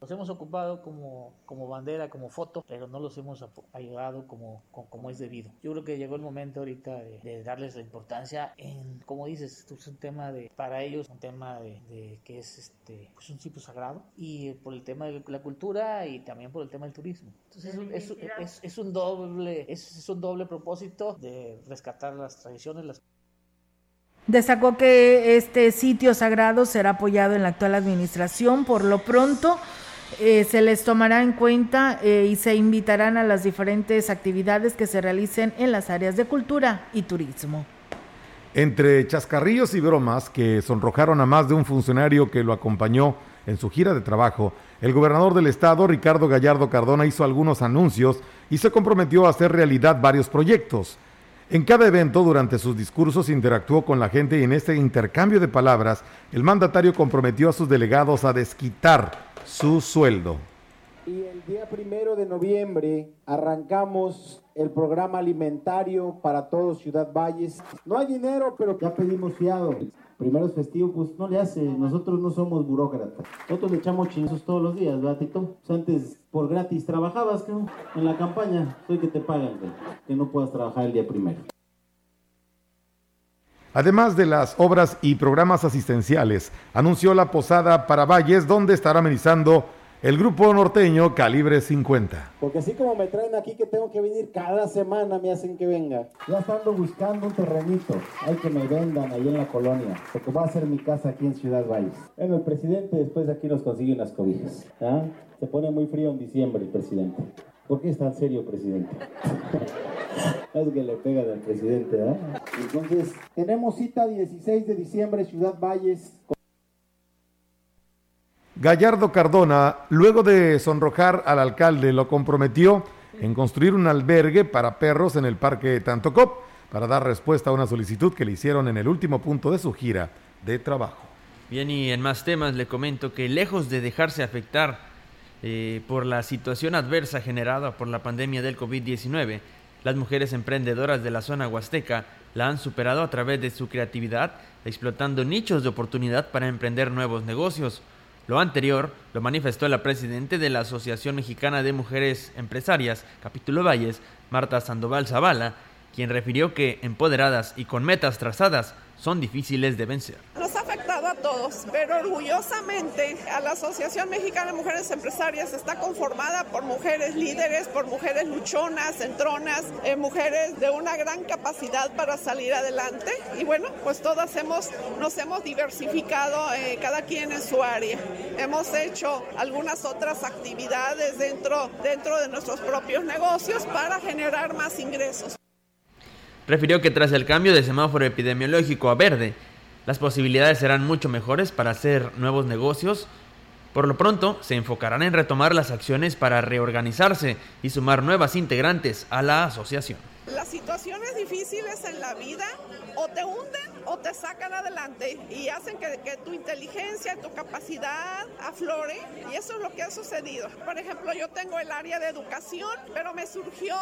Los hemos ocupado como, como bandera, como foto, pero no los hemos ayudado como, como, es debido. Yo creo que llegó el momento ahorita de, darles la importancia en, como dices, esto es un tema de, para ellos, un tema de, que es este, pues un sitio sagrado y por el tema de la cultura y también por el tema del turismo. Entonces es, es, es, un doble, es, un doble propósito de rescatar las tradiciones, las Destacó que este sitio sagrado será apoyado en la actual administración. Por lo pronto, eh, se les tomará en cuenta eh, y se invitarán a las diferentes actividades que se realicen en las áreas de cultura y turismo. Entre chascarrillos y bromas que sonrojaron a más de un funcionario que lo acompañó en su gira de trabajo, el gobernador del estado, Ricardo Gallardo Cardona, hizo algunos anuncios y se comprometió a hacer realidad varios proyectos. En cada evento, durante sus discursos, interactuó con la gente y en este intercambio de palabras, el mandatario comprometió a sus delegados a desquitar su sueldo. Y el día primero de noviembre arrancamos el programa alimentario para todo Ciudad Valles. No hay dinero, pero ya pedimos fiado. Primero es festivo, pues no le hace. Nosotros no somos burócratas. Nosotros le echamos chinzos todos los días, ¿verdad, Tito? Pues antes por gratis trabajabas, ¿no? En la campaña. Soy que te pagan, que no puedas trabajar el día primero. Además de las obras y programas asistenciales, anunció la posada para Valles, donde estará amenizando el grupo norteño Calibre 50. Porque así como me traen aquí que tengo que venir cada semana, me hacen que venga. Ya estando buscando un terrenito, hay que me vendan ahí en la colonia, porque va a ser mi casa aquí en Ciudad Valles. Bueno, el presidente después de aquí nos consigue unas cobijas. ¿ah? Se pone muy frío en diciembre el presidente. ¿Por qué es tan serio, presidente? [laughs] es que le pegan al presidente, ¿eh? Entonces, tenemos cita 16 de diciembre, Ciudad Valles. Gallardo Cardona, luego de sonrojar al alcalde, lo comprometió en construir un albergue para perros en el Parque Tantocop para dar respuesta a una solicitud que le hicieron en el último punto de su gira de trabajo. Bien, y en más temas le comento que lejos de dejarse afectar eh, por la situación adversa generada por la pandemia del COVID-19, las mujeres emprendedoras de la zona huasteca la han superado a través de su creatividad, explotando nichos de oportunidad para emprender nuevos negocios. Lo anterior lo manifestó la presidenta de la Asociación Mexicana de Mujeres Empresarias, Capítulo Valles, Marta Sandoval Zavala, quien refirió que empoderadas y con metas trazadas son difíciles de vencer todos, pero orgullosamente a la Asociación Mexicana de Mujeres Empresarias está conformada por mujeres líderes, por mujeres luchonas, entronas, eh, mujeres de una gran capacidad para salir adelante y bueno, pues todas hemos, nos hemos diversificado eh, cada quien en su área. Hemos hecho algunas otras actividades dentro, dentro de nuestros propios negocios para generar más ingresos. Refirió que tras el cambio de semáforo epidemiológico a verde, las posibilidades serán mucho mejores para hacer nuevos negocios. Por lo pronto, se enfocarán en retomar las acciones para reorganizarse y sumar nuevas integrantes a la asociación. Las situaciones difíciles en la vida o te hunden o te sacan adelante y hacen que, tu inteligencia, tu capacidad aflore y eso es lo que ha sucedido. Por ejemplo, yo tengo el área de educación, pero me surgió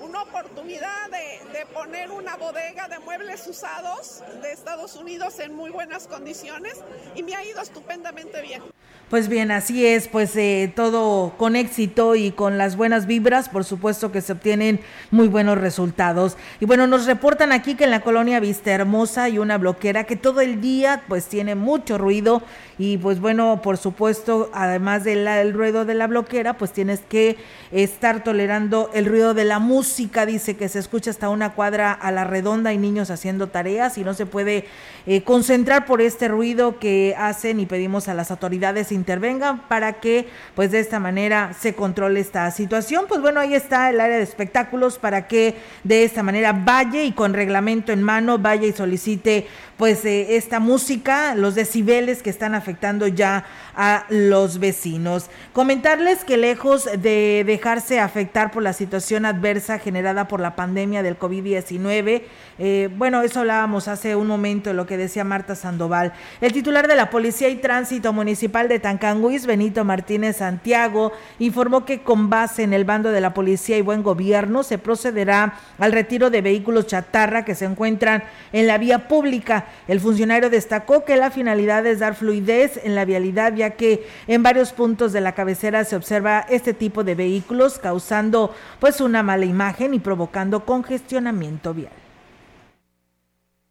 una oportunidad de, de poner una bodega de muebles usados de Estados Unidos en muy buenas condiciones y me ha ido estupendamente bien. Pues bien, así es, pues eh, todo con éxito y con las buenas vibras, por supuesto que se obtienen muy buenos resultados. Y bueno, nos reportan aquí que en la colonia Vista Hermosa hay una bloquera que todo el día pues tiene mucho ruido y pues bueno, por supuesto, además del ruido de la bloquera, pues tienes que estar tolerando el ruido de la música, dice que se escucha hasta una cuadra a la redonda y niños haciendo tareas y no se puede eh, concentrar por este ruido que hacen y pedimos a las autoridades intervengan para que pues de esta manera se controle esta situación. Pues bueno, ahí está el área de espectáculos para que de esta manera, vaya y con reglamento en mano, vaya y solicite pues eh, esta música, los decibeles que están afectando ya a los vecinos. Comentarles que lejos de dejarse afectar por la situación adversa generada por la pandemia del COVID-19, eh, bueno, eso hablábamos hace un momento lo que decía Marta Sandoval. El titular de la Policía y Tránsito Municipal de Tancanguis, Benito Martínez Santiago, informó que con base en el bando de la Policía y Buen Gobierno se procederá al retiro de vehículos chatarra que se encuentran en la vía pública. El funcionario destacó que la finalidad es dar fluidez en la vialidad, ya que en varios puntos de la cabecera se observa este tipo de vehículos, causando pues una mala imagen y provocando congestionamiento vial.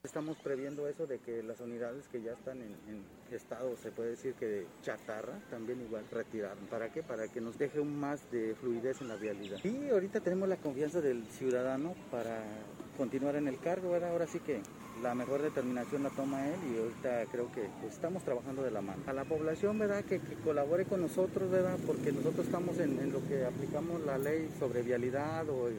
Estamos previendo eso de que las unidades que ya están en, estado, se puede decir que de chatarra, también igual retirar. ¿Para qué? Para que nos deje un más de fluidez en la vialidad. Y ahorita tenemos la confianza del ciudadano para continuar en el cargo, ¿verdad? Ahora sí que la mejor determinación la toma él y ahorita creo que estamos trabajando de la mano. A la población, ¿verdad? Que, colabore con nosotros, ¿verdad? Porque nosotros estamos en, en, lo que aplicamos la ley sobre vialidad o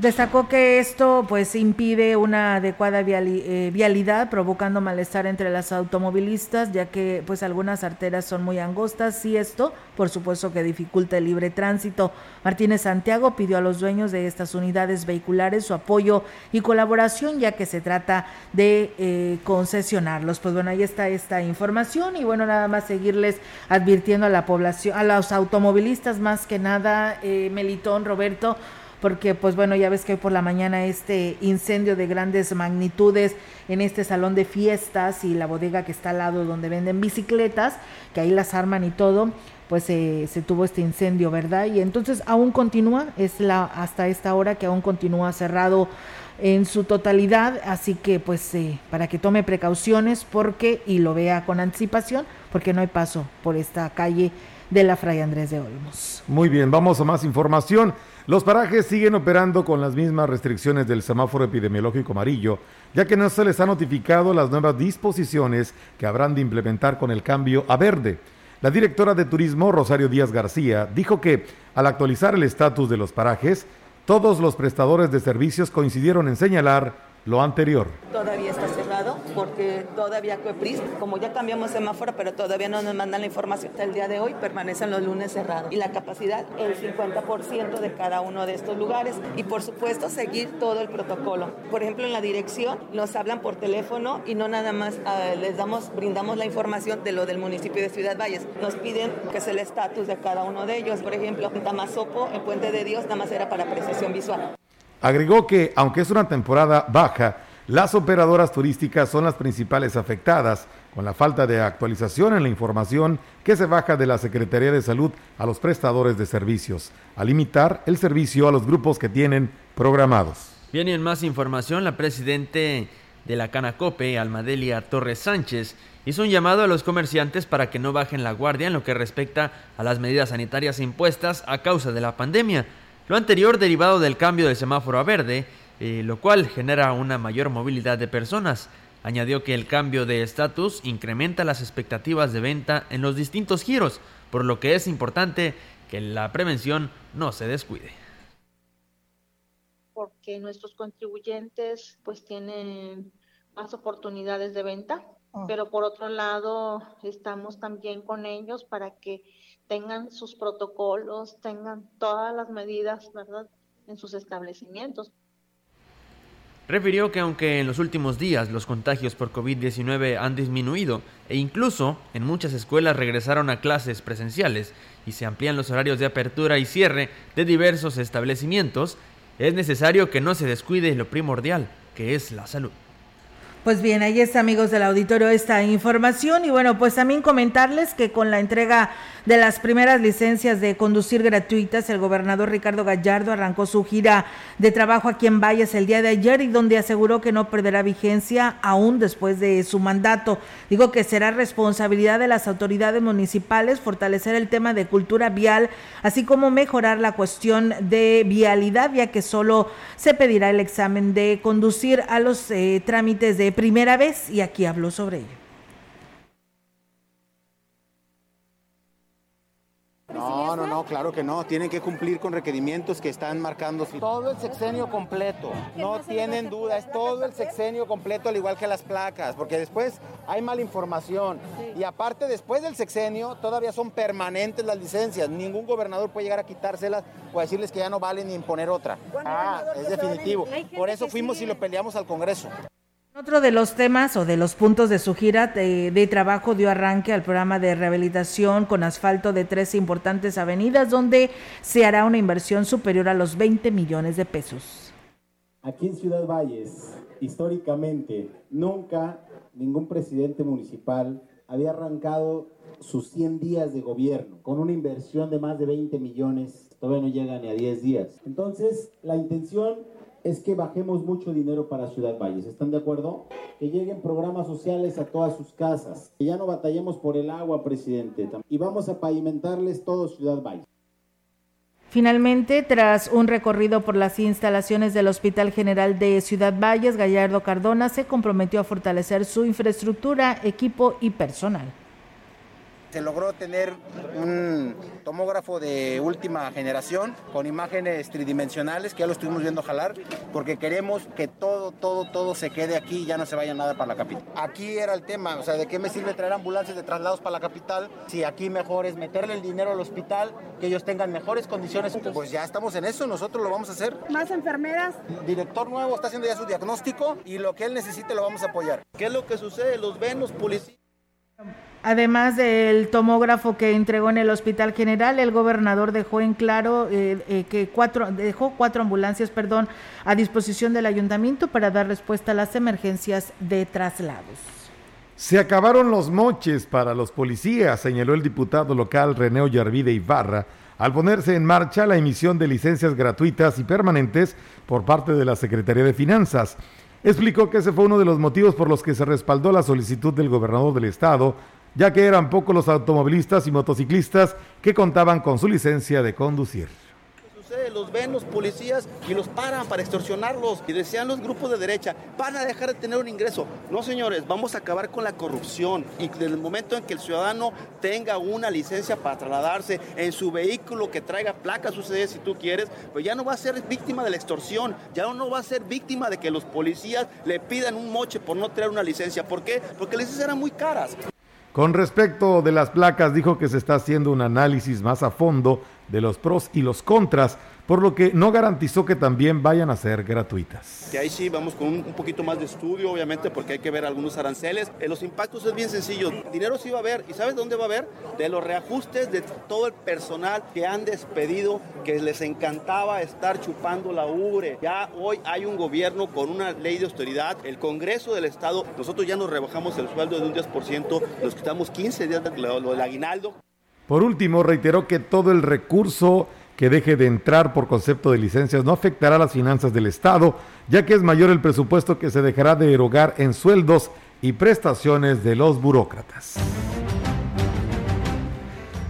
Destacó que esto pues impide una adecuada eh, vialidad, provocando malestar entre las automovilistas, ya que pues algunas arteras son muy angostas y esto, por supuesto, que dificulta el libre tránsito. Martínez Santiago pidió a los dueños de estas unidades vehiculares su apoyo y colaboración, ya que se trata de eh, concesionarlos. Pues bueno, ahí está esta información y bueno, nada más seguirles advirtiendo a la población, a los automovilistas más que nada, eh, Melitón, Roberto, porque pues bueno, ya ves que hoy por la mañana este incendio de grandes magnitudes en este salón de fiestas y la bodega que está al lado donde venden bicicletas, que ahí las arman y todo, pues se tuvo este incendio, ¿verdad? Y entonces aún continúa, es la hasta esta hora que aún continúa cerrado en su totalidad, así que pues eh, para que tome precauciones porque y lo vea con anticipación, porque no hay paso por esta calle de la Fray Andrés de Olmos. Muy bien, vamos a más información. Los parajes siguen operando con las mismas restricciones del semáforo epidemiológico amarillo, ya que no se les ha notificado las nuevas disposiciones que habrán de implementar con el cambio a verde. La directora de Turismo, Rosario Díaz García, dijo que al actualizar el estatus de los parajes, todos los prestadores de servicios coincidieron en señalar lo anterior. Todavía está cerrado porque todavía COEPRIS, como ya cambiamos semáforo, pero todavía no nos mandan la información hasta el día de hoy, permanecen los lunes cerrados. Y la capacidad, el 50% de cada uno de estos lugares. Y por supuesto, seguir todo el protocolo. Por ejemplo, en la dirección nos hablan por teléfono y no nada más uh, les damos, brindamos la información de lo del municipio de Ciudad Valles. Nos piden que es el estatus de cada uno de ellos. Por ejemplo, en Tamazopo, en Puente de Dios, nada más era para precisión visual. Agregó que, aunque es una temporada baja, las operadoras turísticas son las principales afectadas con la falta de actualización en la información que se baja de la Secretaría de Salud a los prestadores de servicios, a limitar el servicio a los grupos que tienen programados. Bien, y en más información, la presidente de la Canacope, Almadelia Torres Sánchez, hizo un llamado a los comerciantes para que no bajen la guardia en lo que respecta a las medidas sanitarias impuestas a causa de la pandemia. Lo anterior derivado del cambio del semáforo a verde, eh, lo cual genera una mayor movilidad de personas. Añadió que el cambio de estatus incrementa las expectativas de venta en los distintos giros, por lo que es importante que la prevención no se descuide. Porque nuestros contribuyentes pues tienen más oportunidades de venta, ah. pero por otro lado estamos también con ellos para que tengan sus protocolos, tengan todas las medidas, ¿verdad?, en sus establecimientos. Refirió que aunque en los últimos días los contagios por COVID-19 han disminuido e incluso en muchas escuelas regresaron a clases presenciales y se amplían los horarios de apertura y cierre de diversos establecimientos, es necesario que no se descuide lo primordial, que es la salud. Pues bien, ahí está amigos del auditorio esta información y bueno, pues también comentarles que con la entrega de las primeras licencias de conducir gratuitas, el gobernador Ricardo Gallardo arrancó su gira de trabajo aquí en Valles el día de ayer y donde aseguró que no perderá vigencia aún después de su mandato. Digo que será responsabilidad de las autoridades municipales fortalecer el tema de cultura vial, así como mejorar la cuestión de vialidad, ya que solo se pedirá el examen de conducir a los eh, trámites de primera vez y aquí habló sobre ello. No, No, no, claro que no. Tienen que cumplir con requerimientos que están marcando todo el sexenio completo. No tienen duda, es todo el sexenio completo, al igual que las placas, porque después hay mala información. Y aparte, después del sexenio, todavía son permanentes las licencias. Ningún gobernador puede llegar a quitárselas o a decirles que ya no valen ni imponer otra. Ah, es definitivo. Por eso fuimos y lo peleamos al Congreso. Otro de los temas o de los puntos de su gira de, trabajo dio arranque al programa de rehabilitación con asfalto de tres importantes avenidas donde se hará una inversión superior a los 20 millones de pesos. Aquí en Ciudad Valles, históricamente, nunca ningún presidente municipal había arrancado sus 100 días de gobierno con una inversión de más de 20 millones, todavía no llega ni a 10 días. Entonces, la intención es que bajemos mucho dinero para Ciudad Valles. ¿Están de acuerdo? Que lleguen programas sociales a todas sus casas. Que ya no batallemos por el agua, presidente. Y vamos a pavimentarles todo Ciudad Valles. Finalmente, tras un recorrido por las instalaciones del Hospital General de Ciudad Valles, Gallardo Cardona se comprometió a fortalecer su infraestructura, equipo y personal. Se logró tener un tomógrafo de última generación con imágenes tridimensionales que ya lo estuvimos viendo jalar porque queremos que todo, todo, todo se quede aquí y ya no se vaya nada para la capital. Aquí era el tema, o sea, ¿de qué me sirve traer ambulancias de traslados para la capital si aquí mejor es meterle el dinero al hospital, que ellos tengan mejores condiciones? Pues ya estamos en eso, nosotros lo vamos a hacer. ¿Más enfermeras? director nuevo está haciendo ya su diagnóstico y lo que él necesite lo vamos a apoyar. ¿Qué es lo que sucede? Los ven los policías Además del tomógrafo que entregó en el Hospital General, el gobernador dejó en claro eh, eh, que cuatro, dejó cuatro ambulancias perdón, a disposición del ayuntamiento para dar respuesta a las emergencias de traslados. Se acabaron los moches para los policías, señaló el diputado local René Ollarvide Ibarra, al ponerse en marcha la emisión de licencias gratuitas y permanentes por parte de la Secretaría de Finanzas. Explicó que ese fue uno de los motivos por los que se respaldó la solicitud del gobernador del estado ya que eran pocos los automovilistas y motociclistas que contaban con su licencia de conducir los ven los policías y los paran para extorsionarlos. Y decían los grupos de derecha, van a dejar de tener un ingreso. No, señores, vamos a acabar con la corrupción. Y desde el momento en que el ciudadano tenga una licencia para trasladarse en su vehículo que traiga placas sucede si tú quieres, pues ya no va a ser víctima de la extorsión, ya no va a ser víctima de que los policías le pidan un moche por no traer una licencia. ¿Por qué? Porque las licencias eran muy caras. Con respecto de las placas, dijo que se está haciendo un análisis más a fondo de los pros y los contras por lo que no garantizó que también vayan a ser gratuitas. Que ahí sí vamos con un, poquito más de estudio, obviamente, porque hay que ver algunos aranceles. En los impactos es bien sencillo. Dinero sí va a haber, ¿y sabes dónde va a haber? De los reajustes de todo el personal que han despedido, que les encantaba estar chupando la ubre. Ya hoy hay un gobierno con una ley de austeridad, el Congreso del Estado, nosotros ya nos rebajamos el sueldo de un 10%, nos quitamos 15 días de lo del aguinaldo. Por último, reiteró que todo el recurso que deje de entrar por concepto de licencias no afectará las finanzas del Estado, ya que es mayor el presupuesto que se dejará de erogar en sueldos y prestaciones de los burócratas.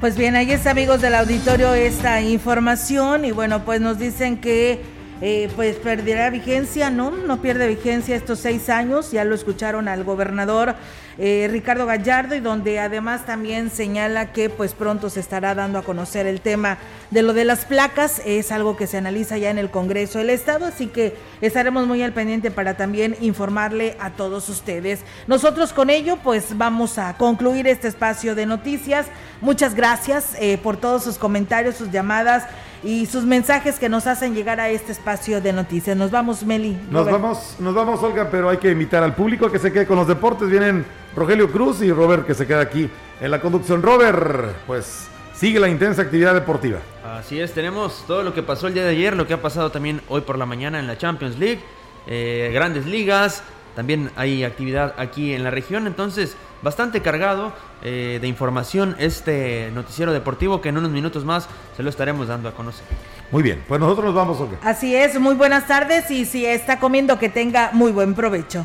Pues bien, ahí está amigos del auditorio esta información y bueno, pues nos dicen que eh, pues perderá vigencia, no, no pierde vigencia estos seis años, ya lo escucharon al gobernador eh, Ricardo Gallardo y donde además también señala que pues pronto se estará dando a conocer el tema de lo de las placas, es algo que se analiza ya en el Congreso del Estado, así que estaremos muy al pendiente para también informarle a todos ustedes. Nosotros con ello pues vamos a concluir este espacio de noticias. Muchas gracias eh, por todos sus comentarios, sus llamadas y sus mensajes que nos hacen llegar a este espacio de noticias. Nos vamos, Meli. Nos vamos, nos vamos, Olga, pero hay que invitar al público que se quede con los deportes. Vienen Rogelio Cruz y Robert que se queda aquí en la conducción. Robert, pues sigue la intensa actividad deportiva. Así es, tenemos todo lo que pasó el día de ayer, lo que ha pasado también hoy por la mañana en la Champions League, eh, grandes ligas, también hay actividad aquí en la región, entonces bastante cargado eh, de información este noticiero deportivo que en unos minutos más se lo estaremos dando a conocer. Muy bien, pues nosotros nos vamos. Así es, muy buenas tardes y si está comiendo que tenga muy buen provecho.